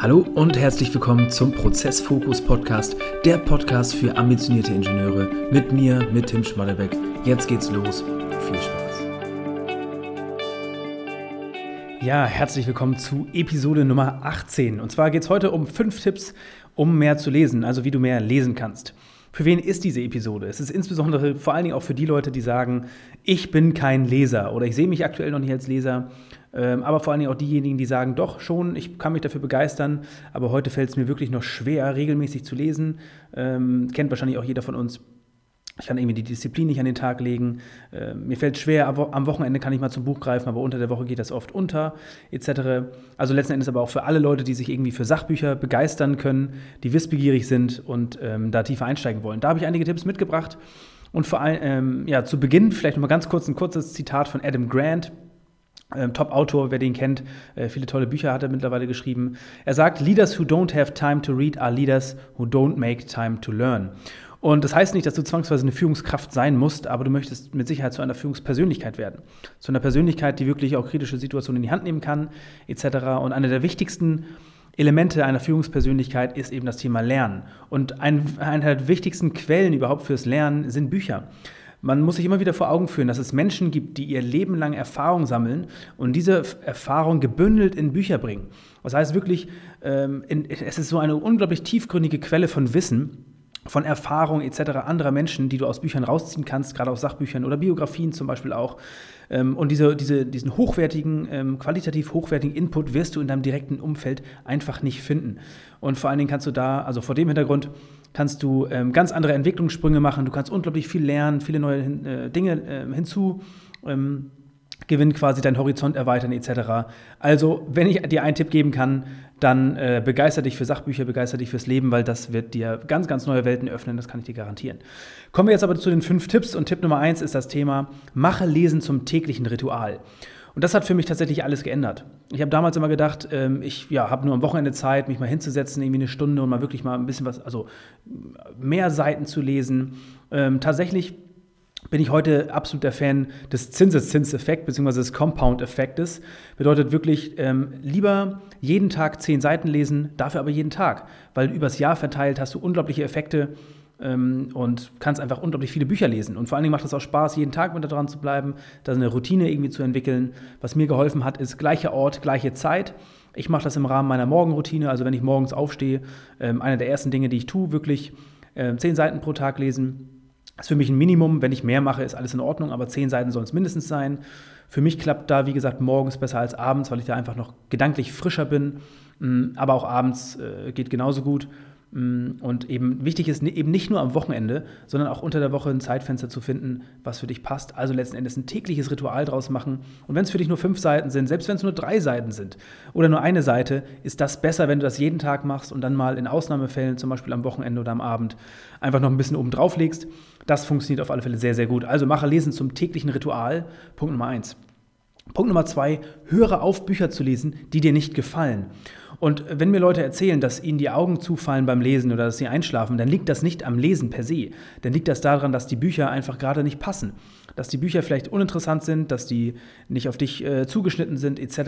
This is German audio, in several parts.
Hallo und herzlich willkommen zum Prozessfokus Podcast, der Podcast für ambitionierte Ingenieure mit mir, mit Tim Schmallebeck. Jetzt geht's los. Viel Spaß. Ja, herzlich willkommen zu Episode Nummer 18. Und zwar geht es heute um fünf Tipps, um mehr zu lesen, also wie du mehr lesen kannst. Für wen ist diese Episode? Es ist insbesondere vor allen Dingen auch für die Leute, die sagen, ich bin kein Leser oder ich sehe mich aktuell noch nicht als Leser ähm, aber vor allen Dingen auch diejenigen, die sagen, doch schon, ich kann mich dafür begeistern, aber heute fällt es mir wirklich noch schwer, regelmäßig zu lesen. Ähm, kennt wahrscheinlich auch jeder von uns. Ich kann irgendwie die Disziplin nicht an den Tag legen. Äh, mir fällt schwer, am Wochenende kann ich mal zum Buch greifen, aber unter der Woche geht das oft unter, etc. Also letzten Endes aber auch für alle Leute, die sich irgendwie für Sachbücher begeistern können, die wissbegierig sind und ähm, da tiefer einsteigen wollen. Da habe ich einige Tipps mitgebracht. Und vor allem, ähm, ja, zu Beginn vielleicht nochmal ganz kurz ein kurzes Zitat von Adam Grant. Ähm, Top-Autor, wer den kennt, äh, viele tolle Bücher hat er mittlerweile geschrieben. Er sagt, Leaders who don't have time to read are leaders who don't make time to learn. Und das heißt nicht, dass du zwangsweise eine Führungskraft sein musst, aber du möchtest mit Sicherheit zu einer Führungspersönlichkeit werden. Zu einer Persönlichkeit, die wirklich auch kritische Situationen in die Hand nehmen kann, etc. Und eine der wichtigsten Elemente einer Führungspersönlichkeit ist eben das Thema Lernen. Und ein, eine der wichtigsten Quellen überhaupt fürs Lernen sind Bücher. Man muss sich immer wieder vor Augen führen, dass es Menschen gibt, die ihr Leben lang Erfahrung sammeln und diese Erfahrung gebündelt in Bücher bringen. Das heißt wirklich, ähm, es ist so eine unglaublich tiefgründige Quelle von Wissen, von Erfahrung etc. anderer Menschen, die du aus Büchern rausziehen kannst, gerade aus Sachbüchern oder Biografien zum Beispiel auch. Ähm, und diese, diese, diesen hochwertigen, ähm, qualitativ hochwertigen Input wirst du in deinem direkten Umfeld einfach nicht finden. Und vor allen Dingen kannst du da, also vor dem Hintergrund, kannst du ähm, ganz andere Entwicklungssprünge machen, du kannst unglaublich viel lernen, viele neue äh, Dinge hinzu. Gewinnen, quasi deinen Horizont erweitern etc. Also, wenn ich dir einen Tipp geben kann, dann äh, begeister dich für Sachbücher, begeister dich fürs Leben, weil das wird dir ganz, ganz neue Welten öffnen, das kann ich dir garantieren. Kommen wir jetzt aber zu den fünf Tipps und Tipp Nummer eins ist das Thema, mache Lesen zum täglichen Ritual. Und das hat für mich tatsächlich alles geändert. Ich habe damals immer gedacht, ähm, ich ja, habe nur am Wochenende Zeit, mich mal hinzusetzen, irgendwie eine Stunde und mal wirklich mal ein bisschen was, also mehr Seiten zu lesen. Ähm, tatsächlich bin ich heute absoluter Fan des Zinseszinseffekts bzw. des Compound-Effektes. Bedeutet wirklich ähm, lieber jeden Tag zehn Seiten lesen, dafür aber jeden Tag, weil übers Jahr verteilt hast du unglaubliche Effekte ähm, und kannst einfach unglaublich viele Bücher lesen. Und vor allen Dingen macht es auch Spaß, jeden Tag mit dran zu bleiben, da eine Routine irgendwie zu entwickeln. Was mir geholfen hat, ist gleicher Ort, gleiche Zeit. Ich mache das im Rahmen meiner Morgenroutine, also wenn ich morgens aufstehe, ähm, eine der ersten Dinge, die ich tue, wirklich äh, zehn Seiten pro Tag lesen. Das ist für mich ein Minimum. Wenn ich mehr mache, ist alles in Ordnung, aber zehn Seiten sollen es mindestens sein. Für mich klappt da, wie gesagt, morgens besser als abends, weil ich da einfach noch gedanklich frischer bin. Mm, aber auch abends äh, geht genauso gut. Mm, und eben wichtig ist eben nicht nur am Wochenende, sondern auch unter der Woche ein Zeitfenster zu finden, was für dich passt. Also letzten Endes ein tägliches Ritual draus machen. Und wenn es für dich nur fünf Seiten sind, selbst wenn es nur drei Seiten sind oder nur eine Seite, ist das besser, wenn du das jeden Tag machst und dann mal in Ausnahmefällen, zum Beispiel am Wochenende oder am Abend, einfach noch ein bisschen oben drauf legst. Das funktioniert auf alle Fälle sehr, sehr gut. Also mache Lesen zum täglichen Ritual. Punkt Nummer eins. Punkt Nummer zwei, höre auf, Bücher zu lesen, die dir nicht gefallen. Und wenn mir Leute erzählen, dass ihnen die Augen zufallen beim Lesen oder dass sie einschlafen, dann liegt das nicht am Lesen per se. Dann liegt das daran, dass die Bücher einfach gerade nicht passen. Dass die Bücher vielleicht uninteressant sind, dass die nicht auf dich äh, zugeschnitten sind, etc.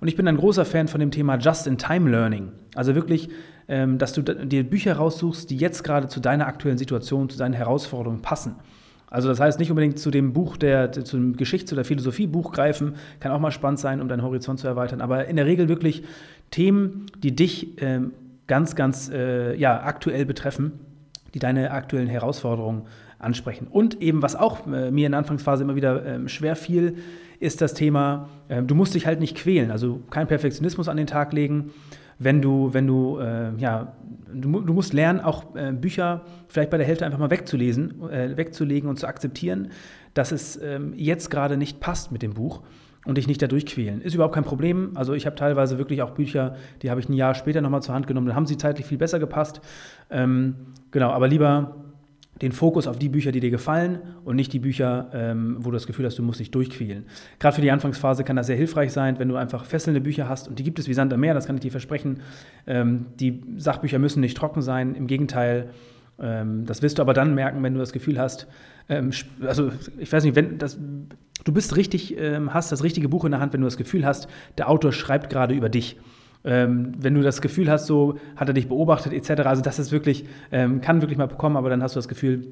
Und ich bin ein großer Fan von dem Thema Just-in-Time-Learning. Also wirklich, ähm, dass du dir Bücher raussuchst, die jetzt gerade zu deiner aktuellen Situation, zu deinen Herausforderungen passen. Also das heißt nicht unbedingt zu dem Buch, der, zu dem Geschichts- oder Philosophiebuch greifen, kann auch mal spannend sein, um deinen Horizont zu erweitern, aber in der Regel wirklich Themen, die dich äh, ganz, ganz äh, ja, aktuell betreffen, die deine aktuellen Herausforderungen ansprechen. Und eben, was auch äh, mir in der Anfangsphase immer wieder ähm, schwer fiel, ist das Thema, ähm, du musst dich halt nicht quälen, also kein Perfektionismus an den Tag legen, wenn du, wenn du, äh, ja, du, du, musst lernen, auch äh, Bücher vielleicht bei der Hälfte einfach mal wegzulesen, äh, wegzulegen und zu akzeptieren, dass es ähm, jetzt gerade nicht passt mit dem Buch und dich nicht dadurch quälen. Ist überhaupt kein Problem. Also ich habe teilweise wirklich auch Bücher, die habe ich ein Jahr später nochmal zur Hand genommen, dann haben sie zeitlich viel besser gepasst. Ähm, genau, aber lieber den Fokus auf die Bücher, die dir gefallen und nicht die Bücher, ähm, wo du das Gefühl hast, du musst dich durchquälen. Gerade für die Anfangsphase kann das sehr hilfreich sein, wenn du einfach fesselnde Bücher hast und die gibt es wie Sand am Meer, das kann ich dir versprechen. Ähm, die Sachbücher müssen nicht trocken sein, im Gegenteil. Ähm, das wirst du aber dann merken, wenn du das Gefühl hast, ähm, also ich weiß nicht, wenn das, du bist richtig, ähm, hast das richtige Buch in der Hand, wenn du das Gefühl hast, der Autor schreibt gerade über dich wenn du das Gefühl hast, so hat er dich beobachtet etc. Also das ist wirklich, kann wirklich mal bekommen, aber dann hast du das Gefühl,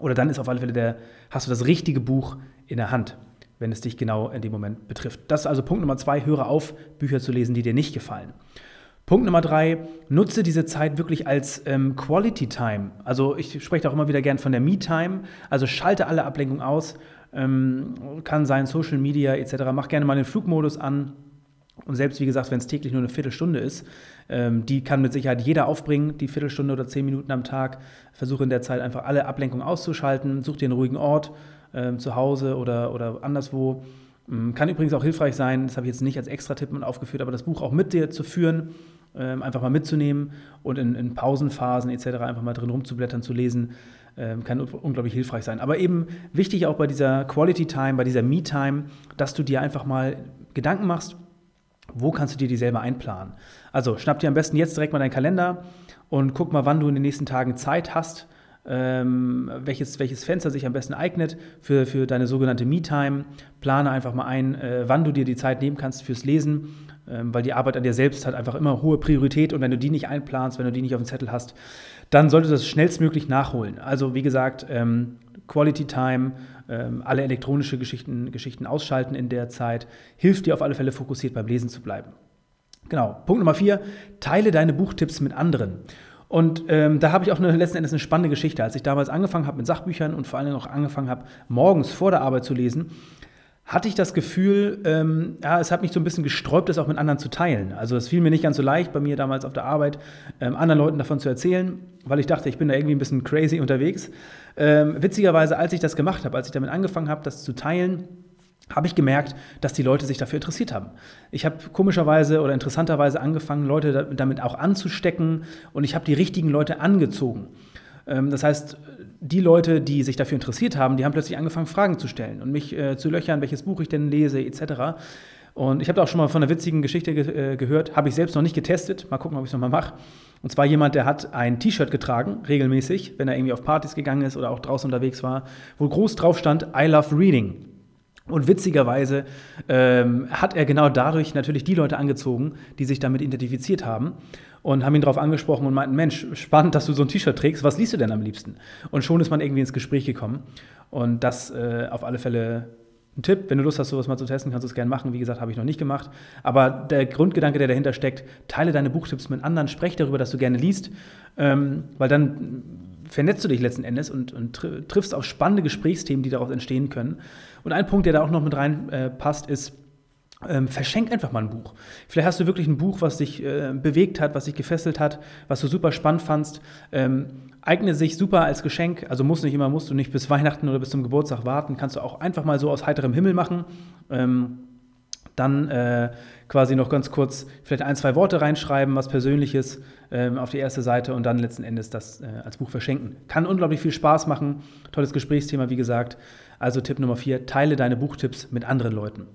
oder dann ist auf alle Fälle der, hast du das richtige Buch in der Hand, wenn es dich genau in dem Moment betrifft. Das ist also Punkt Nummer zwei, höre auf, Bücher zu lesen, die dir nicht gefallen. Punkt Nummer drei, nutze diese Zeit wirklich als ähm, Quality Time. Also ich spreche auch immer wieder gern von der Me-Time. Also schalte alle Ablenkungen aus. Ähm, kann sein Social Media etc. Mach gerne mal den Flugmodus an. Und selbst wie gesagt, wenn es täglich nur eine Viertelstunde ist, ähm, die kann mit Sicherheit jeder aufbringen, die Viertelstunde oder zehn Minuten am Tag. Versuche in der Zeit einfach alle Ablenkungen auszuschalten. Such dir einen ruhigen Ort, ähm, zu Hause oder, oder anderswo. Ähm, kann übrigens auch hilfreich sein, das habe ich jetzt nicht als Extra-Tipp aufgeführt, aber das Buch auch mit dir zu führen, ähm, einfach mal mitzunehmen und in, in, Pausenphasen etc. einfach mal drin rumzublättern, zu lesen, ähm, kann unglaublich hilfreich sein. Aber eben wichtig auch bei dieser Quality Time, bei dieser Me-Time, dass du dir einfach mal Gedanken machst, wo kannst du dir die selber einplanen. Also schnapp dir am besten jetzt direkt mal deinen Kalender und guck mal, wann du in den nächsten Tagen Zeit hast, ähm, welches, welches Fenster sich am besten eignet für, für deine sogenannte Me-Time. Plane einfach mal ein, äh, wann du dir die Zeit nehmen kannst fürs Lesen, ähm, weil die Arbeit an dir selbst hat einfach immer hohe Priorität und wenn du die nicht einplanst, wenn du die nicht auf dem Zettel hast, dann solltest du das schnellstmöglich nachholen. Also wie gesagt, ähm, Quality Time, ähm, alle elektronische Geschichten, Geschichten ausschalten in der Zeit, hilft dir auf alle Fälle fokussiert beim Lesen zu bleiben. Genau. Punkt Nummer vier, teile deine Buchtipps mit anderen. Und ähm, da habe ich auch eine, letzten Endes eine spannende Geschichte. Als ich damals angefangen habe mit Sachbüchern und vor allem auch angefangen habe, morgens vor der Arbeit zu lesen, hatte ich das Gefühl, ähm, ja, es hat mich so ein bisschen gesträubt, das auch mit anderen zu teilen. Also es fiel mir nicht ganz so leicht, bei mir damals auf der Arbeit ähm, anderen Leuten davon zu erzählen, weil ich dachte, ich bin da irgendwie ein bisschen crazy unterwegs. Ähm, witzigerweise, als ich das gemacht habe, als ich damit angefangen habe, das zu teilen, habe ich gemerkt, dass die Leute sich dafür interessiert haben. Ich habe komischerweise oder interessanterweise angefangen, Leute damit auch anzustecken und ich habe die richtigen Leute angezogen. Ähm, das heißt, die Leute, die sich dafür interessiert haben, die haben plötzlich angefangen, Fragen zu stellen und mich äh, zu löchern, welches Buch ich denn lese, etc. Und ich habe auch schon mal von einer witzigen Geschichte ge äh, gehört, habe ich selbst noch nicht getestet. Mal gucken, ob ich es nochmal mache. Und zwar jemand, der hat ein T-Shirt getragen, regelmäßig, wenn er irgendwie auf Partys gegangen ist oder auch draußen unterwegs war, wo groß drauf stand, I love reading. Und witzigerweise ähm, hat er genau dadurch natürlich die Leute angezogen, die sich damit identifiziert haben und haben ihn darauf angesprochen und meinten, Mensch, spannend, dass du so ein T-Shirt trägst, was liest du denn am liebsten? Und schon ist man irgendwie ins Gespräch gekommen. Und das äh, auf alle Fälle ein Tipp, wenn du Lust hast, sowas mal zu testen, kannst du es gerne machen. Wie gesagt, habe ich noch nicht gemacht. Aber der Grundgedanke, der dahinter steckt, teile deine Buchtipps mit anderen, sprech darüber, dass du gerne liest, ähm, weil dann vernetzt du dich letzten Endes und, und triffst auf spannende Gesprächsthemen, die daraus entstehen können. Und ein Punkt, der da auch noch mit reinpasst, äh, ist, ähm, verschenk einfach mal ein Buch. Vielleicht hast du wirklich ein Buch, was dich äh, bewegt hat, was dich gefesselt hat, was du super spannend fandst. Ähm, eignet sich super als Geschenk, also muss nicht immer, musst du nicht bis Weihnachten oder bis zum Geburtstag warten, kannst du auch einfach mal so aus heiterem Himmel machen. Ähm, dann äh, quasi noch ganz kurz vielleicht ein, zwei Worte reinschreiben, was Persönliches ähm, auf die erste Seite und dann letzten Endes das äh, als Buch verschenken. Kann unglaublich viel Spaß machen. Tolles Gesprächsthema, wie gesagt. Also Tipp Nummer vier, teile deine Buchtipps mit anderen Leuten.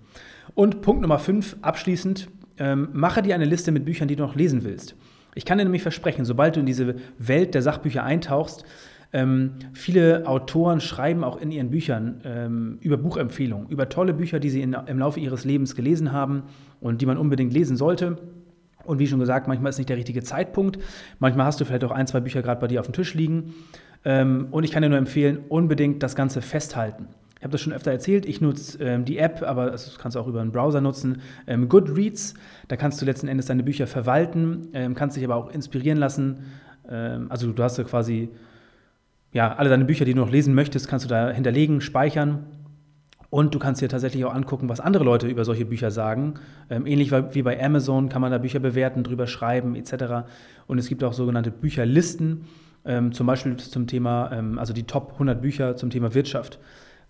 Und Punkt Nummer fünf, abschließend, ähm, mache dir eine Liste mit Büchern, die du noch lesen willst. Ich kann dir nämlich versprechen, sobald du in diese Welt der Sachbücher eintauchst, ähm, viele Autoren schreiben auch in ihren Büchern ähm, über Buchempfehlungen, über tolle Bücher, die sie in, im Laufe ihres Lebens gelesen haben und die man unbedingt lesen sollte. Und wie schon gesagt, manchmal ist nicht der richtige Zeitpunkt. Manchmal hast du vielleicht auch ein, zwei Bücher gerade bei dir auf dem Tisch liegen. Ähm, und ich kann dir nur empfehlen, unbedingt das Ganze festhalten. Ich habe das schon öfter erzählt, ich nutze ähm, die App, aber das kannst du auch über einen Browser nutzen, ähm, Goodreads. Da kannst du letzten Endes deine Bücher verwalten, ähm, kannst dich aber auch inspirieren lassen. Ähm, also du hast ja quasi ja, alle deine Bücher, die du noch lesen möchtest, kannst du da hinterlegen, speichern. Und du kannst dir tatsächlich auch angucken, was andere Leute über solche Bücher sagen. Ähm, ähnlich wie bei Amazon kann man da Bücher bewerten, drüber schreiben etc. Und es gibt auch sogenannte Bücherlisten, ähm, zum Beispiel zum Thema, ähm, also die Top 100 Bücher zum Thema Wirtschaft,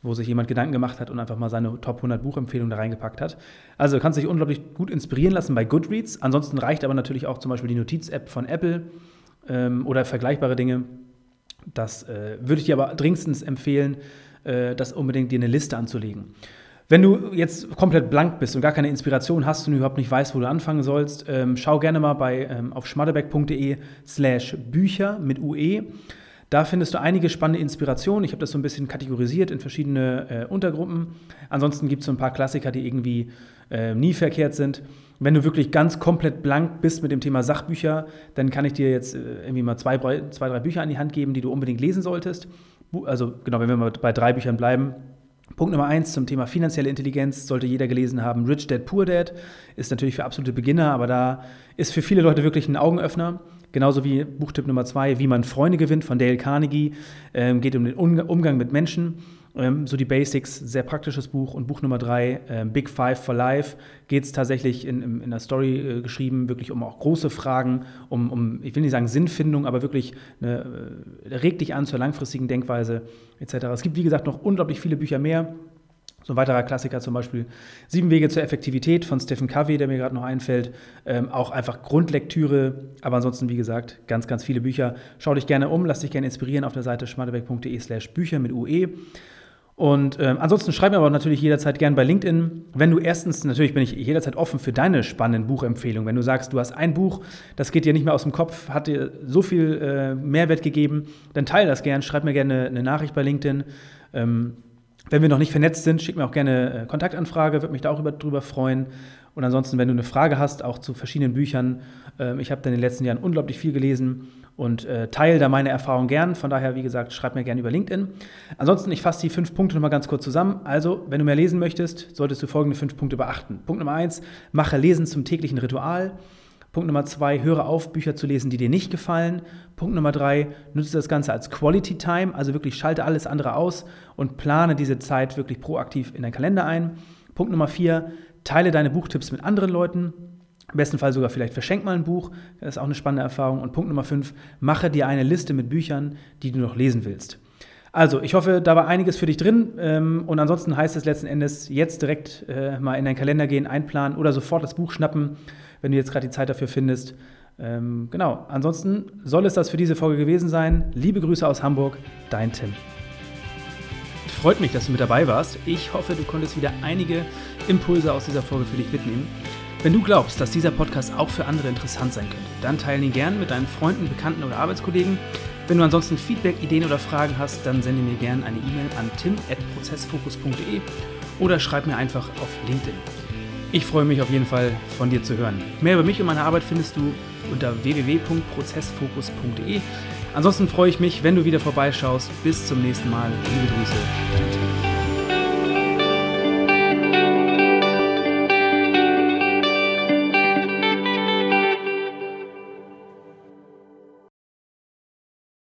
wo sich jemand Gedanken gemacht hat und einfach mal seine Top 100 Buchempfehlungen da reingepackt hat. Also du kannst dich unglaublich gut inspirieren lassen bei Goodreads. Ansonsten reicht aber natürlich auch zum Beispiel die Notiz-App von Apple oder vergleichbare Dinge das äh, würde ich dir aber dringendstens empfehlen, äh, das unbedingt dir eine Liste anzulegen. Wenn du jetzt komplett blank bist und gar keine Inspiration hast und überhaupt nicht weißt, wo du anfangen sollst, ähm, schau gerne mal bei, ähm, auf schmadebeck.de slash Bücher mit UE. Da findest du einige spannende Inspirationen. Ich habe das so ein bisschen kategorisiert in verschiedene äh, Untergruppen. Ansonsten gibt es so ein paar Klassiker, die irgendwie äh, nie verkehrt sind. Wenn du wirklich ganz komplett blank bist mit dem Thema Sachbücher, dann kann ich dir jetzt äh, irgendwie mal zwei, zwei, drei Bücher an die Hand geben, die du unbedingt lesen solltest. Also genau, wenn wir mal bei drei Büchern bleiben. Punkt Nummer eins zum Thema finanzielle Intelligenz sollte jeder gelesen haben. Rich Dad, Poor Dad ist natürlich für absolute Beginner, aber da ist für viele Leute wirklich ein Augenöffner. Genauso wie Buchtipp Nummer zwei, wie man Freunde gewinnt von Dale Carnegie, ähm, geht um den Umgang mit Menschen. Ähm, so die Basics, sehr praktisches Buch. Und Buch Nummer drei, äh, Big Five for Life, geht es tatsächlich in, in, in der Story äh, geschrieben, wirklich um auch große Fragen, um, um, ich will nicht sagen Sinnfindung, aber wirklich eine, äh, regt dich an zur langfristigen Denkweise etc. Es gibt, wie gesagt, noch unglaublich viele Bücher mehr. So ein weiterer Klassiker zum Beispiel Sieben Wege zur Effektivität von Stephen Covey, der mir gerade noch einfällt. Ähm, auch einfach Grundlektüre, aber ansonsten, wie gesagt, ganz, ganz viele Bücher. Schau dich gerne um, lass dich gerne inspirieren auf der Seite schmadebeck.de slash Bücher mit UE. Und ähm, ansonsten schreib mir aber natürlich jederzeit gern bei LinkedIn. Wenn du erstens, natürlich bin ich jederzeit offen für deine spannenden Buchempfehlungen. Wenn du sagst, du hast ein Buch, das geht dir nicht mehr aus dem Kopf, hat dir so viel äh, Mehrwert gegeben, dann teile das gern, schreib mir gerne eine Nachricht bei LinkedIn. Ähm, wenn wir noch nicht vernetzt sind, schick mir auch gerne äh, Kontaktanfrage, würde mich da auch über, drüber freuen. Und ansonsten, wenn du eine Frage hast, auch zu verschiedenen Büchern, äh, ich habe in den letzten Jahren unglaublich viel gelesen und äh, teile da meine Erfahrung gern. Von daher, wie gesagt, schreib mir gerne über LinkedIn. Ansonsten, ich fasse die fünf Punkte nochmal ganz kurz zusammen. Also, wenn du mehr lesen möchtest, solltest du folgende fünf Punkte beachten. Punkt Nummer eins, mache Lesen zum täglichen Ritual. Punkt Nummer zwei, höre auf, Bücher zu lesen, die dir nicht gefallen. Punkt Nummer drei, nutze das Ganze als Quality Time, also wirklich schalte alles andere aus und plane diese Zeit wirklich proaktiv in deinen Kalender ein. Punkt Nummer vier, teile deine Buchtipps mit anderen Leuten. Im besten Fall sogar vielleicht verschenk mal ein Buch. Das ist auch eine spannende Erfahrung. Und Punkt Nummer 5, mache dir eine Liste mit Büchern, die du noch lesen willst. Also, ich hoffe, da war einiges für dich drin. Ähm, und ansonsten heißt es letzten Endes, jetzt direkt äh, mal in deinen Kalender gehen, einplanen oder sofort das Buch schnappen, wenn du jetzt gerade die Zeit dafür findest. Ähm, genau, ansonsten soll es das für diese Folge gewesen sein. Liebe Grüße aus Hamburg, dein Tim. Freut mich, dass du mit dabei warst. Ich hoffe, du konntest wieder einige Impulse aus dieser Folge für dich mitnehmen. Wenn du glaubst, dass dieser Podcast auch für andere interessant sein könnte, dann teile ihn gern mit deinen Freunden, Bekannten oder Arbeitskollegen. Wenn du ansonsten Feedback, Ideen oder Fragen hast, dann sende mir gerne eine E-Mail an tim.prozessfokus.de oder schreib mir einfach auf LinkedIn. Ich freue mich auf jeden Fall von dir zu hören. Mehr über mich und meine Arbeit findest du unter www.prozessfokus.de. Ansonsten freue ich mich, wenn du wieder vorbeischaust. Bis zum nächsten Mal. Liebe Grüße, dein Tim.